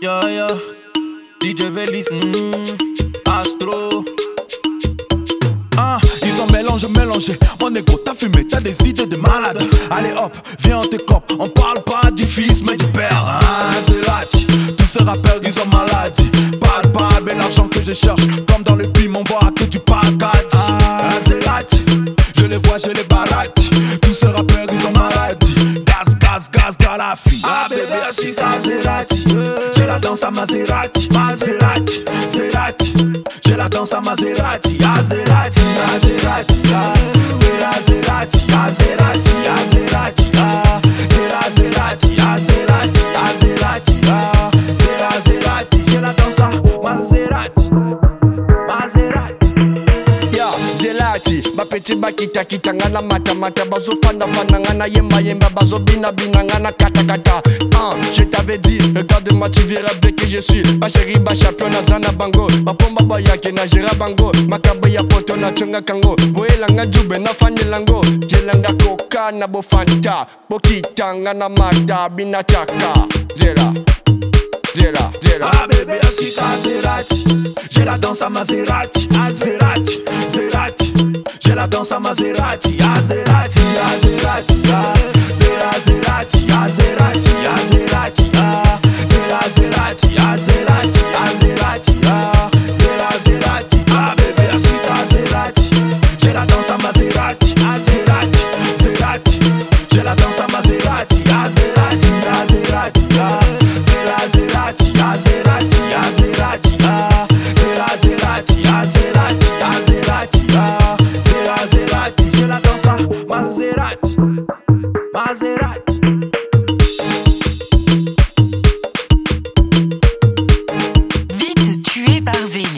Yeah, yeah. DJ Velis, mm, Astro. Ah, ils ont mélangé, mélangé. Mon égo, t'as fumé, t'as des idées de malade. Allez hop, viens, on t'écope. On parle pas du fils, mais du père. Ah, c'est là, tous ces rappeurs, ils ont maladie. Pas de mais l'argent que je cherche. Comme dans le bim, on voit que du package. Ah, c'est là, je les vois, je les baraque. Tous ces rappeurs, gaz, galafi. Ah, bébé, assis, Maserati. J'ai la danse à Maserati. Maserati, Maserati. J'ai la danse à Maserati. Maserati, Maserati. Zelati bapeti bakita kita nga na matamata bazofandafanda nga na yembayemba bazobinabina nga na katakata ah, je t'avais dit regarde-moi tu verras bien que je suis. Basheri bachampion naza na bango. Bapomba bayaki na gera bango. Makambo ya poto natongaka ngo boyelanga jube nafandelango yelanga koka na bofanta bokitanga na mata binataka zera zera zera Ah bébé assis Maserati J'ai la danse à Maserati. Maserati, Maserati J'ai la danse à Maserati Maserati, Maserati Maserati, Maserati, Maserati Maserati, Maserati, Maserati Maserati, Maserati. Vite tué par Véli.